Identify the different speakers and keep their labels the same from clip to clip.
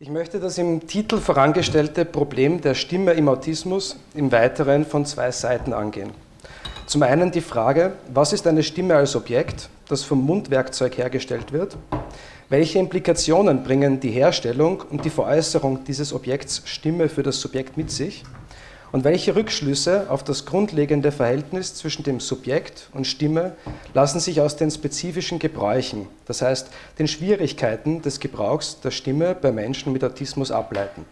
Speaker 1: Ich möchte das im Titel vorangestellte Problem der Stimme im Autismus im Weiteren von zwei Seiten angehen. Zum einen die Frage, was ist eine Stimme als Objekt, das vom Mundwerkzeug hergestellt wird? Welche Implikationen bringen die Herstellung und die Veräußerung dieses Objekts Stimme für das Subjekt mit sich? Und welche Rückschlüsse auf das grundlegende Verhältnis zwischen dem Subjekt und Stimme lassen sich aus den spezifischen Gebräuchen, das heißt den Schwierigkeiten des Gebrauchs der Stimme bei Menschen mit Autismus ableiten?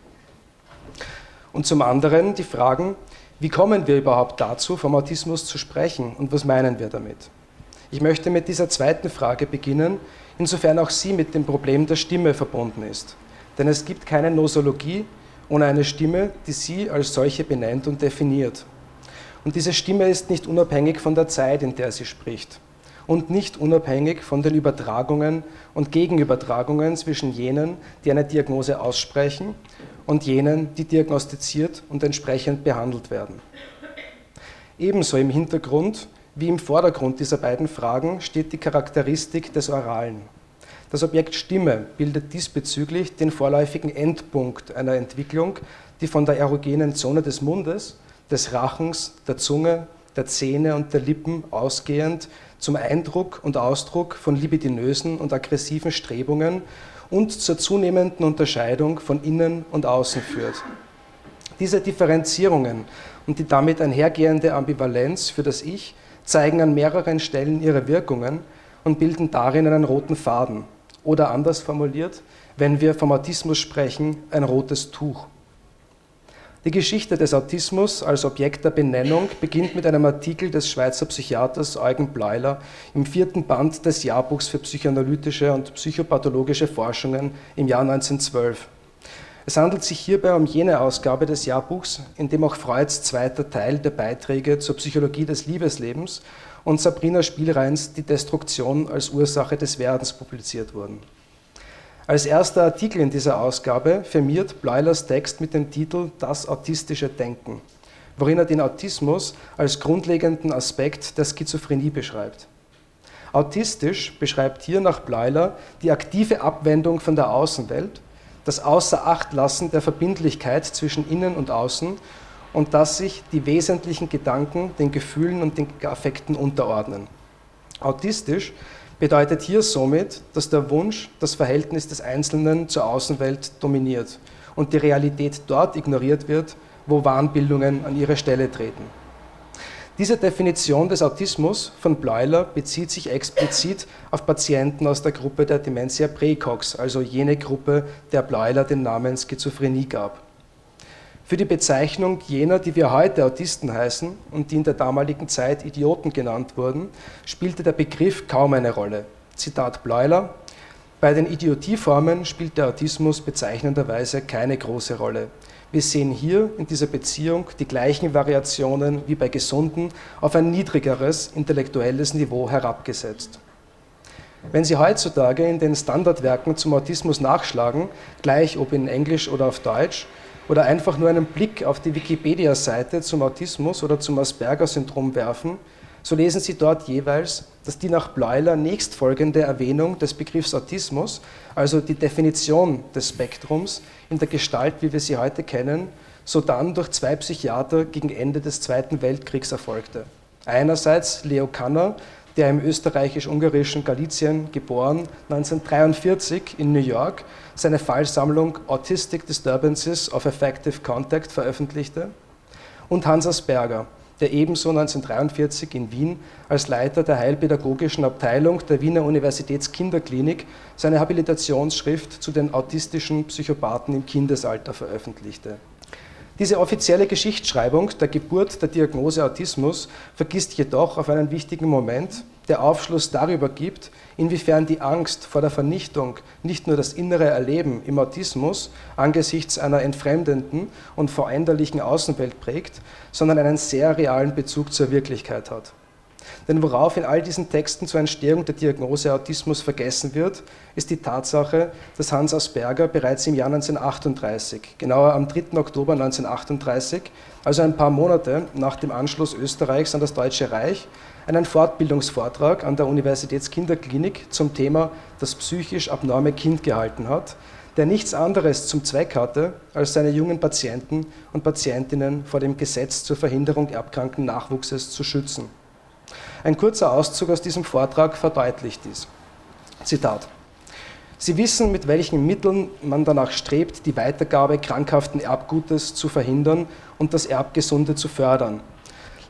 Speaker 1: Und zum anderen die Fragen, wie kommen wir überhaupt dazu, vom Autismus zu sprechen und was meinen wir damit? Ich möchte mit dieser zweiten Frage beginnen, insofern auch sie mit dem Problem der Stimme verbunden ist. Denn es gibt keine Nosologie, ohne eine Stimme, die sie als solche benennt und definiert. Und diese Stimme ist nicht unabhängig von der Zeit, in der sie spricht und nicht unabhängig von den Übertragungen und Gegenübertragungen zwischen jenen, die eine Diagnose aussprechen und jenen, die diagnostiziert und entsprechend behandelt werden. Ebenso im Hintergrund wie im Vordergrund dieser beiden Fragen steht die Charakteristik des Oralen. Das Objekt Stimme bildet diesbezüglich den vorläufigen Endpunkt einer Entwicklung, die von der erogenen Zone des Mundes, des Rachens, der Zunge, der Zähne und der Lippen ausgehend zum Eindruck und Ausdruck von libidinösen und aggressiven Strebungen und zur zunehmenden Unterscheidung von innen und außen führt. Diese Differenzierungen und die damit einhergehende Ambivalenz für das Ich zeigen an mehreren Stellen ihre Wirkungen und bilden darin einen roten Faden, oder anders formuliert, wenn wir vom Autismus sprechen, ein rotes Tuch. Die Geschichte des Autismus als Objekt der Benennung beginnt mit einem Artikel des Schweizer Psychiaters Eugen Bleuler im vierten Band des Jahrbuchs für psychoanalytische und psychopathologische Forschungen im Jahr 1912. Es handelt sich hierbei um jene Ausgabe des Jahrbuchs, in dem auch Freuds zweiter Teil der Beiträge zur Psychologie des Liebeslebens und Sabrina Spielreins Die Destruktion als Ursache des Werdens publiziert wurden. Als erster Artikel in dieser Ausgabe firmiert Bleulers Text mit dem Titel Das autistische Denken, worin er den Autismus als grundlegenden Aspekt der Schizophrenie beschreibt. Autistisch beschreibt hier nach Bleuler die aktive Abwendung von der Außenwelt, das Außerachtlassen der Verbindlichkeit zwischen Innen und Außen und dass sich die wesentlichen Gedanken den Gefühlen und den Affekten unterordnen. Autistisch bedeutet hier somit, dass der Wunsch das Verhältnis des Einzelnen zur Außenwelt dominiert und die Realität dort ignoriert wird, wo Wahnbildungen an ihre Stelle treten. Diese Definition des Autismus von Bleuler bezieht sich explizit auf Patienten aus der Gruppe der Dementia praecox, also jene Gruppe, der Bleuler den Namen Schizophrenie gab. Für die Bezeichnung jener, die wir heute Autisten heißen und die in der damaligen Zeit Idioten genannt wurden, spielte der Begriff kaum eine Rolle. Zitat Bleuler: Bei den Idiotieformen spielt der Autismus bezeichnenderweise keine große Rolle. Wir sehen hier in dieser Beziehung die gleichen Variationen wie bei Gesunden auf ein niedrigeres intellektuelles Niveau herabgesetzt. Wenn Sie heutzutage in den Standardwerken zum Autismus nachschlagen, gleich ob in Englisch oder auf Deutsch, oder einfach nur einen Blick auf die Wikipedia-Seite zum Autismus oder zum Asperger-Syndrom werfen, so lesen Sie dort jeweils, dass die nach Bleuler nächstfolgende Erwähnung des Begriffs Autismus, also die Definition des Spektrums in der Gestalt, wie wir sie heute kennen, sodann durch zwei Psychiater gegen Ende des Zweiten Weltkriegs erfolgte. Einerseits Leo Kanner, der im österreichisch-ungarischen Galizien geboren, 1943 in New York seine Fallsammlung Autistic Disturbances of Effective Contact veröffentlichte, und Hans Asperger, der ebenso 1943 in Wien als Leiter der heilpädagogischen Abteilung der Wiener Universitätskinderklinik seine Habilitationsschrift zu den autistischen Psychopathen im Kindesalter veröffentlichte. Diese offizielle Geschichtsschreibung der Geburt der Diagnose Autismus vergisst jedoch auf einen wichtigen Moment, der Aufschluss darüber gibt, inwiefern die Angst vor der Vernichtung nicht nur das innere Erleben im Autismus angesichts einer entfremdenden und veränderlichen Außenwelt prägt, sondern einen sehr realen Bezug zur Wirklichkeit hat. Denn worauf in all diesen Texten zur Entstehung der Diagnose Autismus vergessen wird, ist die Tatsache, dass Hans Asperger bereits im Jahr 1938, genauer am 3. Oktober 1938, also ein paar Monate nach dem Anschluss Österreichs an das Deutsche Reich, einen Fortbildungsvortrag an der Universitätskinderklinik zum Thema das psychisch abnorme Kind gehalten hat, der nichts anderes zum Zweck hatte, als seine jungen Patienten und Patientinnen vor dem Gesetz zur Verhinderung erbkranken Nachwuchses zu schützen. Ein kurzer Auszug aus diesem Vortrag verdeutlicht dies. Zitat. Sie wissen, mit welchen Mitteln man danach strebt, die Weitergabe krankhaften Erbgutes zu verhindern und das Erbgesunde zu fördern.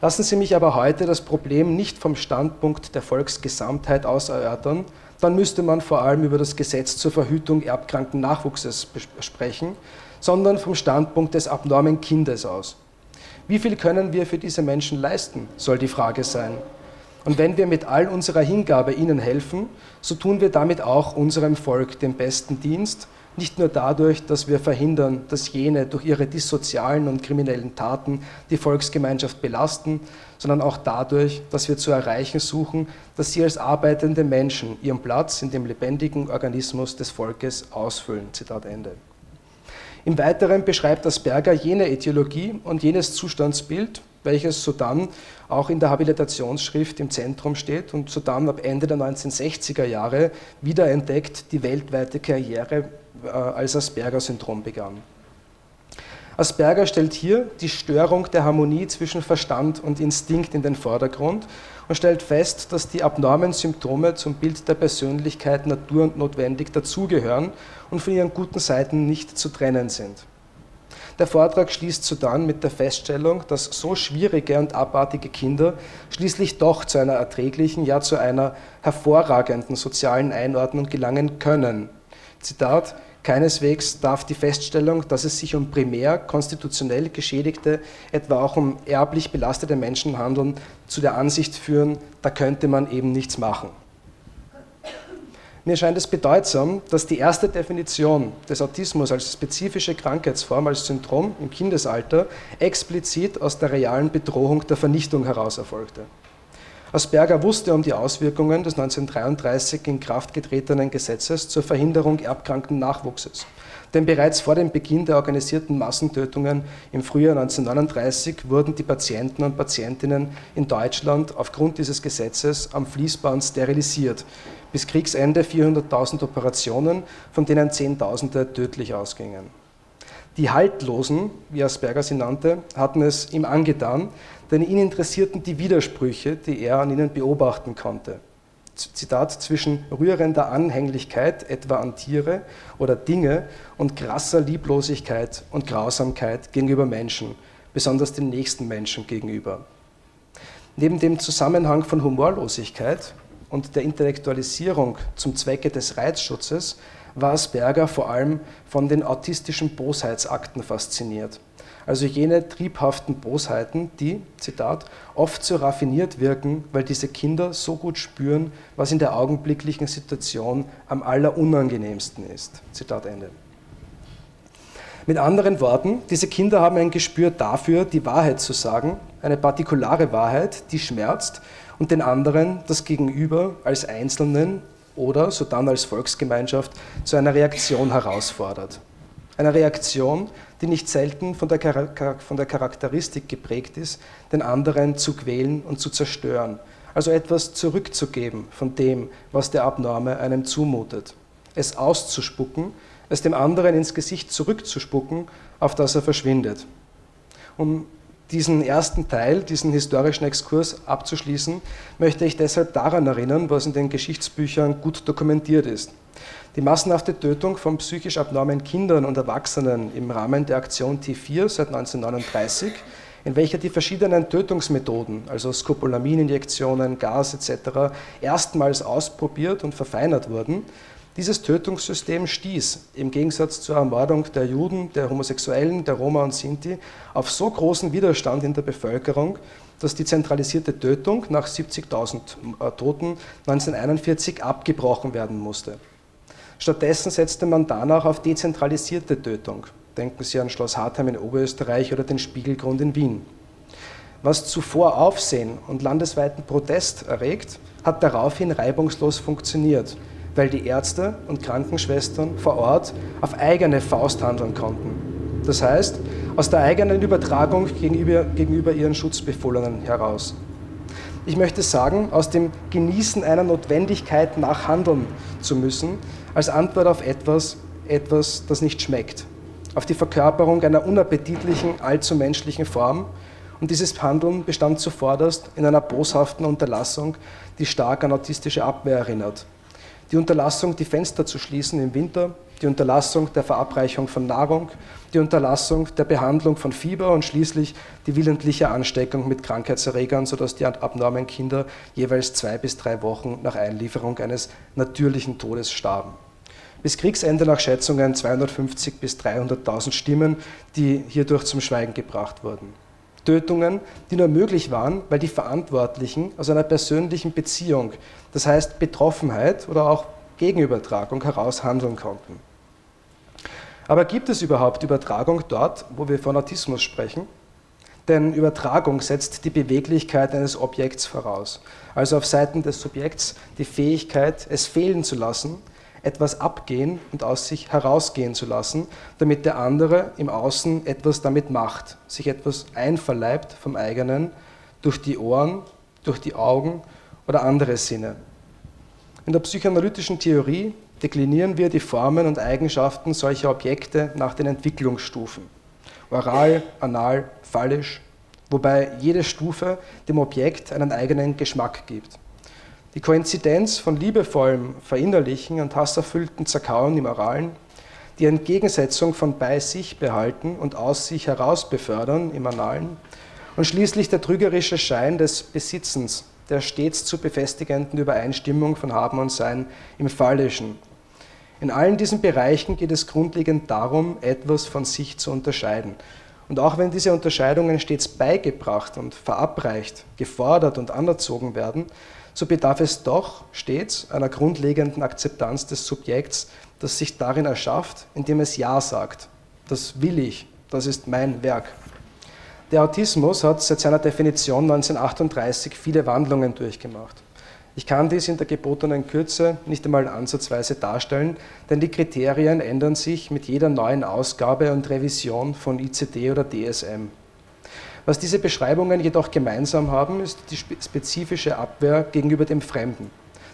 Speaker 1: Lassen Sie mich aber heute das Problem nicht vom Standpunkt der Volksgesamtheit aus erörtern, dann müsste man vor allem über das Gesetz zur Verhütung erbkranken Nachwuchses sprechen, sondern vom Standpunkt des abnormen Kindes aus. Wie viel können wir für diese Menschen leisten, soll die Frage sein. Und wenn wir mit all unserer Hingabe ihnen helfen, so tun wir damit auch unserem Volk den besten Dienst, nicht nur dadurch, dass wir verhindern, dass jene durch ihre dissozialen und kriminellen Taten die Volksgemeinschaft belasten, sondern auch dadurch, dass wir zu erreichen suchen, dass sie als arbeitende Menschen ihren Platz in dem lebendigen Organismus des Volkes ausfüllen. Zitat Ende. Im Weiteren beschreibt Asperger jene Ethologie und jenes Zustandsbild, welches sodann auch in der Habilitationsschrift im Zentrum steht und sodann ab Ende der 1960er Jahre wiederentdeckt die weltweite Karriere äh, als Asperger-Syndrom begann. Asperger stellt hier die Störung der Harmonie zwischen Verstand und Instinkt in den Vordergrund und stellt fest, dass die abnormen Symptome zum Bild der Persönlichkeit natur und notwendig dazugehören und von ihren guten Seiten nicht zu trennen sind. Der Vortrag schließt sodann mit der Feststellung, dass so schwierige und abartige Kinder schließlich doch zu einer erträglichen, ja zu einer hervorragenden sozialen Einordnung gelangen können. Zitat, Keineswegs darf die Feststellung, dass es sich um primär konstitutionell geschädigte, etwa auch um erblich belastete Menschen handeln, zu der Ansicht führen, da könnte man eben nichts machen. Mir scheint es bedeutsam, dass die erste Definition des Autismus als spezifische Krankheitsform, als Syndrom im Kindesalter explizit aus der realen Bedrohung der Vernichtung heraus erfolgte. Asperger wusste um die Auswirkungen des 1933 in Kraft getretenen Gesetzes zur Verhinderung erbkranken Nachwuchses. Denn bereits vor dem Beginn der organisierten Massentötungen im Frühjahr 1939 wurden die Patienten und Patientinnen in Deutschland aufgrund dieses Gesetzes am Fließband sterilisiert bis Kriegsende 400.000 Operationen, von denen Zehntausende tödlich ausgingen. Die Haltlosen, wie Asperger sie nannte, hatten es ihm angetan, denn ihn interessierten die Widersprüche, die er an ihnen beobachten konnte. Zitat, zwischen rührender Anhänglichkeit etwa an Tiere oder Dinge und krasser Lieblosigkeit und Grausamkeit gegenüber Menschen, besonders den nächsten Menschen gegenüber. Neben dem Zusammenhang von Humorlosigkeit und der Intellektualisierung zum Zwecke des Reizschutzes war Asperger vor allem von den autistischen Bosheitsakten fasziniert. Also jene triebhaften Bosheiten, die, Zitat, oft so raffiniert wirken, weil diese Kinder so gut spüren, was in der augenblicklichen Situation am allerunangenehmsten ist. Zitat Ende. Mit anderen Worten, diese Kinder haben ein Gespür dafür, die Wahrheit zu sagen, eine partikulare Wahrheit, die schmerzt und den anderen das Gegenüber als Einzelnen oder sodann als Volksgemeinschaft zu einer Reaktion herausfordert. Eine Reaktion, die nicht selten von der, von der Charakteristik geprägt ist, den anderen zu quälen und zu zerstören, also etwas zurückzugeben von dem, was der Abnorme einem zumutet, es auszuspucken, es dem anderen ins Gesicht zurückzuspucken, auf das er verschwindet. Um diesen ersten Teil, diesen historischen Exkurs abzuschließen, möchte ich deshalb daran erinnern, was in den Geschichtsbüchern gut dokumentiert ist. Die massenhafte Tötung von psychisch abnormen Kindern und Erwachsenen im Rahmen der Aktion T4 seit 1939, in welcher die verschiedenen Tötungsmethoden, also Skopolamininjektionen, Gas etc., erstmals ausprobiert und verfeinert wurden, dieses Tötungssystem stieß im Gegensatz zur Ermordung der Juden, der Homosexuellen, der Roma und Sinti auf so großen Widerstand in der Bevölkerung, dass die zentralisierte Tötung nach 70.000 äh, Toten 1941 abgebrochen werden musste. Stattdessen setzte man danach auf dezentralisierte Tötung. Denken Sie an Schloss Hartheim in Oberösterreich oder den Spiegelgrund in Wien. Was zuvor Aufsehen und landesweiten Protest erregt, hat daraufhin reibungslos funktioniert weil die Ärzte und Krankenschwestern vor Ort auf eigene Faust handeln konnten. Das heißt, aus der eigenen Übertragung gegenüber, gegenüber ihren Schutzbefohlenen heraus. Ich möchte sagen, aus dem Genießen einer Notwendigkeit nach handeln zu müssen, als Antwort auf etwas, etwas, das nicht schmeckt, auf die Verkörperung einer unappetitlichen, allzu menschlichen Form. Und dieses Handeln bestand zuvorderst in einer boshaften Unterlassung, die stark an autistische Abwehr erinnert. Die Unterlassung, die Fenster zu schließen im Winter, die Unterlassung der Verabreichung von Nahrung, die Unterlassung der Behandlung von Fieber und schließlich die willentliche Ansteckung mit Krankheitserregern, sodass die abnormen Kinder jeweils zwei bis drei Wochen nach Einlieferung eines natürlichen Todes starben. Bis Kriegsende nach Schätzungen 250 bis 300.000 Stimmen, die hierdurch zum Schweigen gebracht wurden. Tötungen, die nur möglich waren, weil die Verantwortlichen aus einer persönlichen Beziehung, das heißt Betroffenheit oder auch Gegenübertragung heraus handeln konnten. Aber gibt es überhaupt Übertragung dort, wo wir von Autismus sprechen? Denn Übertragung setzt die Beweglichkeit eines Objekts voraus, also auf Seiten des Subjekts die Fähigkeit, es fehlen zu lassen, etwas abgehen und aus sich herausgehen zu lassen, damit der andere im Außen etwas damit macht, sich etwas einverleibt vom eigenen durch die Ohren, durch die Augen oder andere Sinne. In der psychoanalytischen Theorie deklinieren wir die Formen und Eigenschaften solcher Objekte nach den Entwicklungsstufen. Oral, anal, phallisch, wobei jede Stufe dem Objekt einen eigenen Geschmack gibt. Die Koinzidenz von liebevollem Verinnerlichen und hasserfüllten Zerkauen im Oralen, die Entgegensetzung von bei sich behalten und aus sich heraus befördern im Analen und schließlich der trügerische Schein des Besitzens, der stets zu befestigenden Übereinstimmung von Haben und Sein im Phallischen, in allen diesen Bereichen geht es grundlegend darum, etwas von sich zu unterscheiden. Und auch wenn diese Unterscheidungen stets beigebracht und verabreicht, gefordert und anerzogen werden, so bedarf es doch stets einer grundlegenden Akzeptanz des Subjekts, das sich darin erschafft, indem es Ja sagt. Das will ich, das ist mein Werk. Der Autismus hat seit seiner Definition 1938 viele Wandlungen durchgemacht. Ich kann dies in der gebotenen Kürze nicht einmal ansatzweise darstellen, denn die Kriterien ändern sich mit jeder neuen Ausgabe und Revision von ICD oder DSM. Was diese Beschreibungen jedoch gemeinsam haben, ist die spezifische Abwehr gegenüber dem Fremden,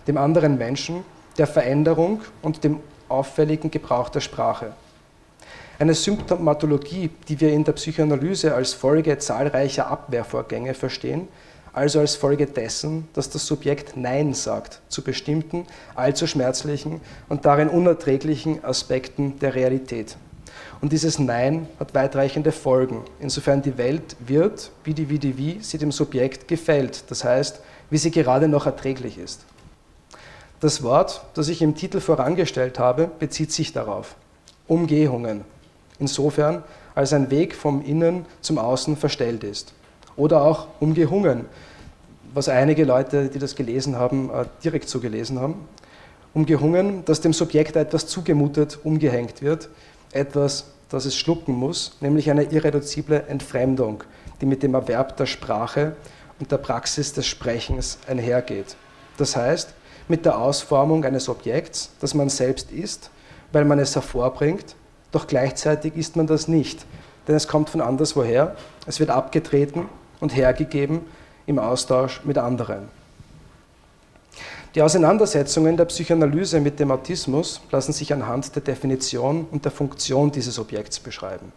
Speaker 1: dem anderen Menschen, der Veränderung und dem auffälligen Gebrauch der Sprache. Eine Symptomatologie, die wir in der Psychoanalyse als Folge zahlreicher Abwehrvorgänge verstehen, also als Folge dessen, dass das Subjekt Nein sagt zu bestimmten, allzu schmerzlichen und darin unerträglichen Aspekten der Realität. Und dieses Nein hat weitreichende Folgen, insofern die Welt wird, wie die wie, sie dem Subjekt gefällt, das heißt, wie sie gerade noch erträglich ist. Das Wort, das ich im Titel vorangestellt habe, bezieht sich darauf. Umgehungen. Insofern, als ein Weg vom Innen zum Außen verstellt ist. Oder auch umgehungen, was einige Leute, die das gelesen haben, äh, direkt so gelesen haben. Umgehungen, dass dem Subjekt etwas zugemutet, umgehängt wird, etwas, das es schlucken muss, nämlich eine irreduzible Entfremdung, die mit dem Erwerb der Sprache und der Praxis des Sprechens einhergeht. Das heißt, mit der Ausformung eines Objekts, das man selbst ist, weil man es hervorbringt, doch gleichzeitig ist man das nicht, denn es kommt von anderswoher, es wird abgetreten und hergegeben im Austausch mit anderen. Die Auseinandersetzungen der Psychoanalyse mit dem Autismus lassen sich anhand der Definition und der Funktion dieses Objekts beschreiben.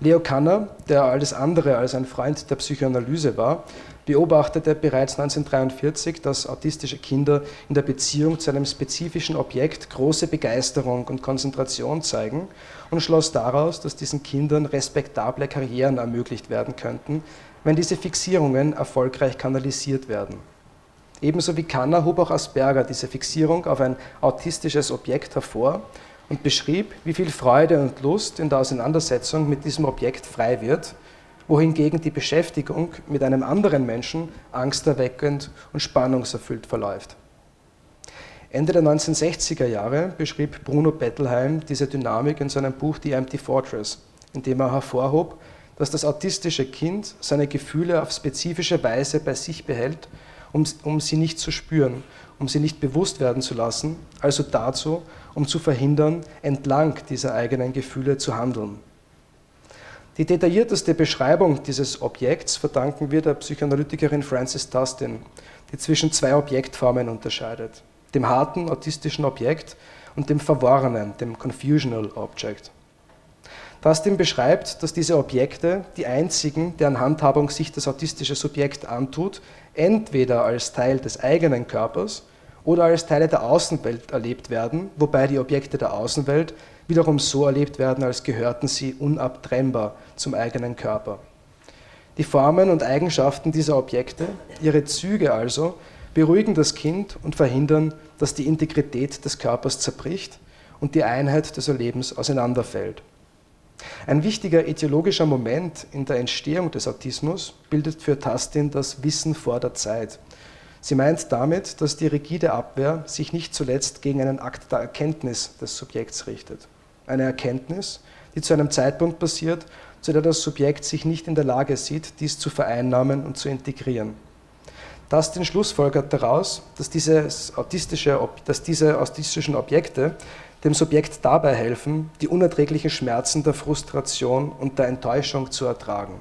Speaker 1: Leo Kanner, der alles andere als ein Freund der Psychoanalyse war, beobachtete bereits 1943, dass autistische Kinder in der Beziehung zu einem spezifischen Objekt große Begeisterung und Konzentration zeigen und schloss daraus, dass diesen Kindern respektable Karrieren ermöglicht werden könnten, wenn diese Fixierungen erfolgreich kanalisiert werden. Ebenso wie Kanner hob auch Asperger diese Fixierung auf ein autistisches Objekt hervor und beschrieb, wie viel Freude und Lust in der Auseinandersetzung mit diesem Objekt frei wird, wohingegen die Beschäftigung mit einem anderen Menschen angsterweckend und spannungserfüllt verläuft. Ende der 1960er Jahre beschrieb Bruno Bettelheim diese Dynamik in seinem Buch The Empty Fortress, in dem er hervorhob, dass das autistische Kind seine Gefühle auf spezifische Weise bei sich behält, um, um sie nicht zu spüren, um sie nicht bewusst werden zu lassen, also dazu, um zu verhindern, entlang dieser eigenen Gefühle zu handeln. Die detaillierteste Beschreibung dieses Objekts verdanken wir der Psychoanalytikerin Frances Tustin, die zwischen zwei Objektformen unterscheidet. dem harten autistischen Objekt und dem verworrenen, dem confusional Object. Tastin beschreibt, dass diese Objekte, die einzigen, deren Handhabung sich das autistische Subjekt antut, entweder als Teil des eigenen Körpers oder als Teile der Außenwelt erlebt werden, wobei die Objekte der Außenwelt wiederum so erlebt werden, als gehörten sie unabtrennbar zum eigenen Körper. Die Formen und Eigenschaften dieser Objekte, ihre Züge also, beruhigen das Kind und verhindern, dass die Integrität des Körpers zerbricht und die Einheit des Erlebens auseinanderfällt. Ein wichtiger etiologischer Moment in der Entstehung des Autismus bildet für Tastin das Wissen vor der Zeit. Sie meint damit, dass die rigide Abwehr sich nicht zuletzt gegen einen Akt der Erkenntnis des Subjekts richtet. Eine Erkenntnis, die zu einem Zeitpunkt passiert, zu der das Subjekt sich nicht in der Lage sieht, dies zu vereinnahmen und zu integrieren. Tastin schlussfolgert daraus, dass, dieses autistische, dass diese autistischen Objekte dem Subjekt dabei helfen, die unerträglichen Schmerzen der Frustration und der Enttäuschung zu ertragen.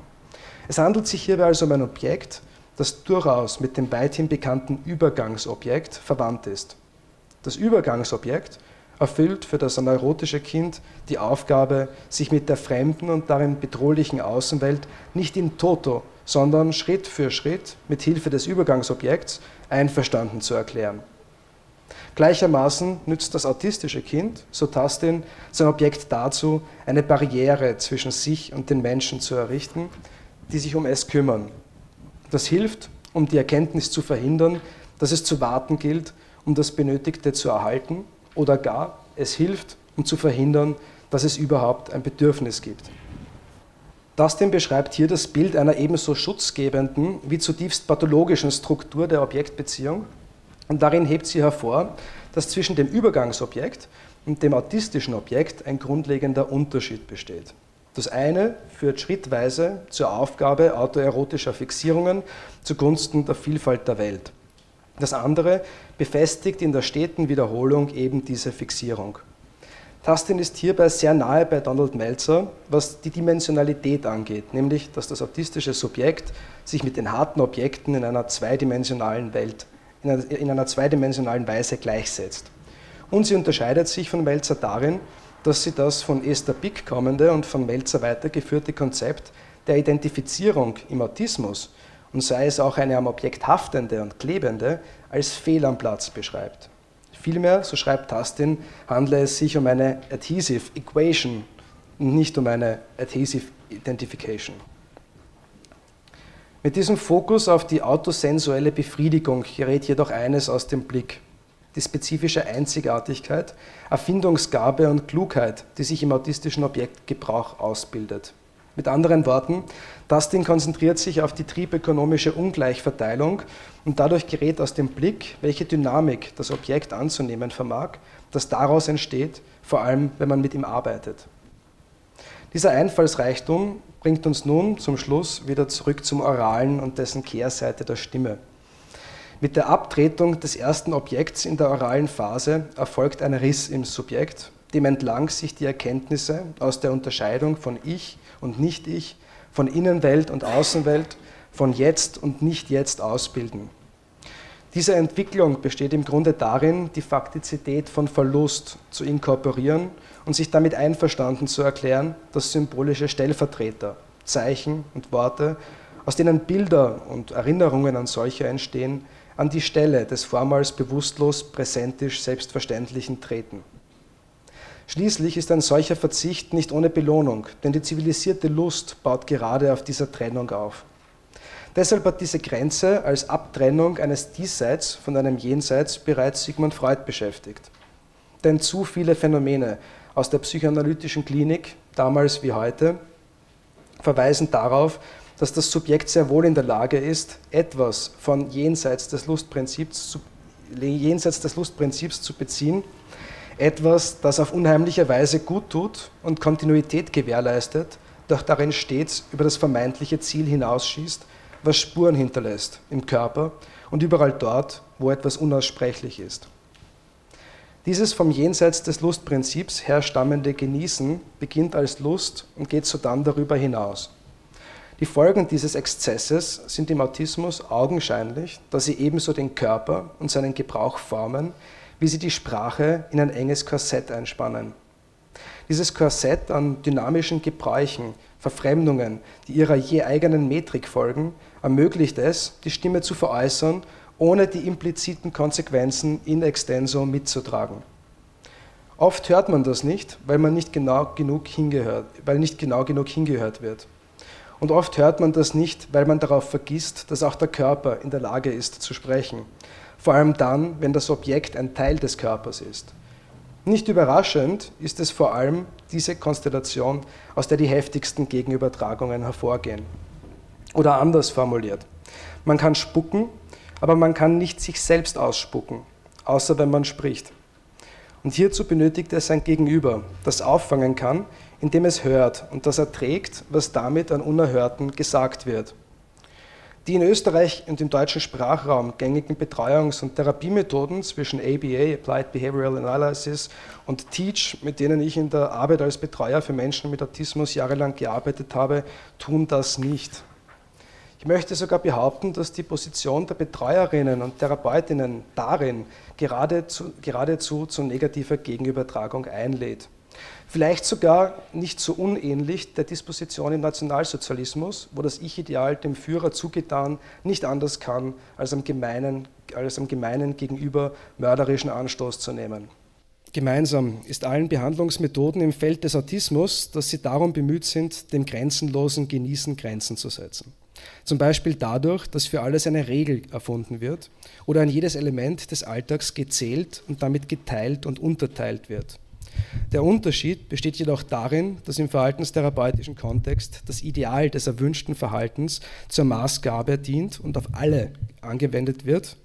Speaker 1: Es handelt sich hierbei also um ein Objekt, das durchaus mit dem weithin bekannten Übergangsobjekt verwandt ist. Das Übergangsobjekt erfüllt für das neurotische Kind die Aufgabe, sich mit der fremden und darin bedrohlichen Außenwelt nicht in toto, sondern Schritt für Schritt mit Hilfe des Übergangsobjekts einverstanden zu erklären. Gleichermaßen nützt das autistische Kind, so Tastin, sein Objekt dazu, eine Barriere zwischen sich und den Menschen zu errichten, die sich um es kümmern. Das hilft, um die Erkenntnis zu verhindern, dass es zu warten gilt, um das Benötigte zu erhalten, oder gar, es hilft, um zu verhindern, dass es überhaupt ein Bedürfnis gibt. Tastin beschreibt hier das Bild einer ebenso schutzgebenden wie zutiefst pathologischen Struktur der Objektbeziehung, und darin hebt sie hervor, dass zwischen dem Übergangsobjekt und dem autistischen Objekt ein grundlegender Unterschied besteht. Das eine führt schrittweise zur Aufgabe autoerotischer Fixierungen zugunsten der Vielfalt der Welt. Das andere befestigt in der steten Wiederholung eben diese Fixierung. Tastin ist hierbei sehr nahe bei Donald Meltzer, was die Dimensionalität angeht, nämlich dass das autistische Subjekt sich mit den harten Objekten in einer zweidimensionalen Welt in einer zweidimensionalen Weise gleichsetzt. Und sie unterscheidet sich von Melzer darin, dass sie das von Esther Pick kommende und von Melzer weitergeführte Konzept der Identifizierung im Autismus und sei es auch eine am Objekt haftende und klebende, als Fehl am Platz beschreibt. Vielmehr, so schreibt Tastin, handle es sich um eine Adhesive Equation und nicht um eine Adhesive Identification. Mit diesem Fokus auf die autosensuelle Befriedigung gerät jedoch eines aus dem Blick. Die spezifische Einzigartigkeit, Erfindungsgabe und Klugheit, die sich im autistischen Objektgebrauch ausbildet. Mit anderen Worten, Dustin konzentriert sich auf die triebökonomische Ungleichverteilung und dadurch gerät aus dem Blick, welche Dynamik das Objekt anzunehmen vermag, das daraus entsteht, vor allem wenn man mit ihm arbeitet. Dieser Einfallsreichtum bringt uns nun zum Schluss wieder zurück zum Oralen und dessen Kehrseite der Stimme. Mit der Abtretung des ersten Objekts in der oralen Phase erfolgt ein Riss im Subjekt, dem entlang sich die Erkenntnisse aus der Unterscheidung von Ich und Nicht-Ich, von Innenwelt und Außenwelt, von Jetzt und Nicht-Jetzt ausbilden. Diese Entwicklung besteht im Grunde darin, die Faktizität von Verlust zu inkorporieren und sich damit einverstanden zu erklären, dass symbolische Stellvertreter, Zeichen und Worte, aus denen Bilder und Erinnerungen an solche entstehen, an die Stelle des vormals bewusstlos präsentisch Selbstverständlichen treten. Schließlich ist ein solcher Verzicht nicht ohne Belohnung, denn die zivilisierte Lust baut gerade auf dieser Trennung auf. Deshalb hat diese Grenze als Abtrennung eines Diesseits von einem Jenseits bereits Sigmund Freud beschäftigt. Denn zu viele Phänomene aus der psychoanalytischen Klinik, damals wie heute, verweisen darauf, dass das Subjekt sehr wohl in der Lage ist, etwas von jenseits des Lustprinzips zu, jenseits des Lustprinzips zu beziehen, etwas, das auf unheimliche Weise gut tut und Kontinuität gewährleistet, doch darin stets über das vermeintliche Ziel hinausschießt, was Spuren hinterlässt im Körper und überall dort, wo etwas unaussprechlich ist. Dieses vom Jenseits des Lustprinzips herstammende Genießen beginnt als Lust und geht sodann darüber hinaus. Die Folgen dieses Exzesses sind im Autismus augenscheinlich, da sie ebenso den Körper und seinen Gebrauch formen, wie sie die Sprache in ein enges Korsett einspannen. Dieses Korsett an dynamischen Gebräuchen, Verfremdungen, die ihrer je eigenen Metrik folgen, ermöglicht es, die Stimme zu veräußern, ohne die impliziten Konsequenzen in extenso mitzutragen. Oft hört man das nicht, weil man nicht genau genug hingehört, weil nicht genau genug hingehört wird. Und oft hört man das nicht, weil man darauf vergisst, dass auch der Körper in der Lage ist zu sprechen. Vor allem dann, wenn das Objekt ein Teil des Körpers ist. Nicht überraschend ist es vor allem diese Konstellation, aus der die heftigsten Gegenübertragungen hervorgehen. Oder anders formuliert, man kann spucken, aber man kann nicht sich selbst ausspucken, außer wenn man spricht. Und hierzu benötigt es ein Gegenüber, das auffangen kann, indem es hört und das erträgt, was damit an Unerhörten gesagt wird. Die in Österreich und im deutschen Sprachraum gängigen Betreuungs- und Therapiemethoden zwischen ABA, Applied Behavioral Analysis, und TEACH, mit denen ich in der Arbeit als Betreuer für Menschen mit Autismus jahrelang gearbeitet habe, tun das nicht. Ich möchte sogar behaupten, dass die Position der Betreuerinnen und Therapeutinnen darin geradezu, geradezu zu negativer Gegenübertragung einlädt. Vielleicht sogar nicht so unähnlich der Disposition im Nationalsozialismus, wo das Ich-Ideal dem Führer zugetan nicht anders kann, als am gemeinen, als am gemeinen gegenüber mörderischen Anstoß zu nehmen. Gemeinsam ist allen Behandlungsmethoden im Feld des Autismus, dass sie darum bemüht sind, dem grenzenlosen Genießen Grenzen zu setzen. Zum Beispiel dadurch, dass für alles eine Regel erfunden wird oder an jedes Element des Alltags gezählt und damit geteilt und unterteilt wird. Der Unterschied besteht jedoch darin, dass im verhaltenstherapeutischen Kontext das Ideal des erwünschten Verhaltens zur Maßgabe dient und auf alle angewendet wird,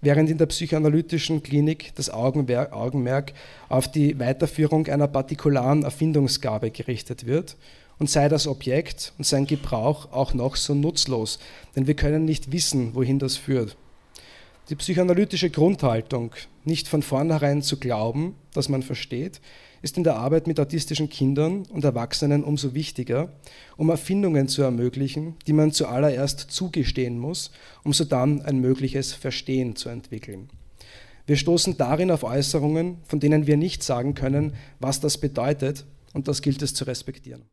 Speaker 1: während in der psychoanalytischen Klinik das Augenmerk auf die Weiterführung einer partikularen Erfindungsgabe gerichtet wird und sei das Objekt und sein Gebrauch auch noch so nutzlos, denn wir können nicht wissen, wohin das führt. Die psychoanalytische Grundhaltung, nicht von vornherein zu glauben, dass man versteht, ist in der Arbeit mit autistischen Kindern und Erwachsenen umso wichtiger, um Erfindungen zu ermöglichen, die man zuallererst zugestehen muss, um so dann ein mögliches Verstehen zu entwickeln. Wir stoßen darin auf Äußerungen, von denen wir nicht sagen können, was das bedeutet, und das gilt es zu respektieren.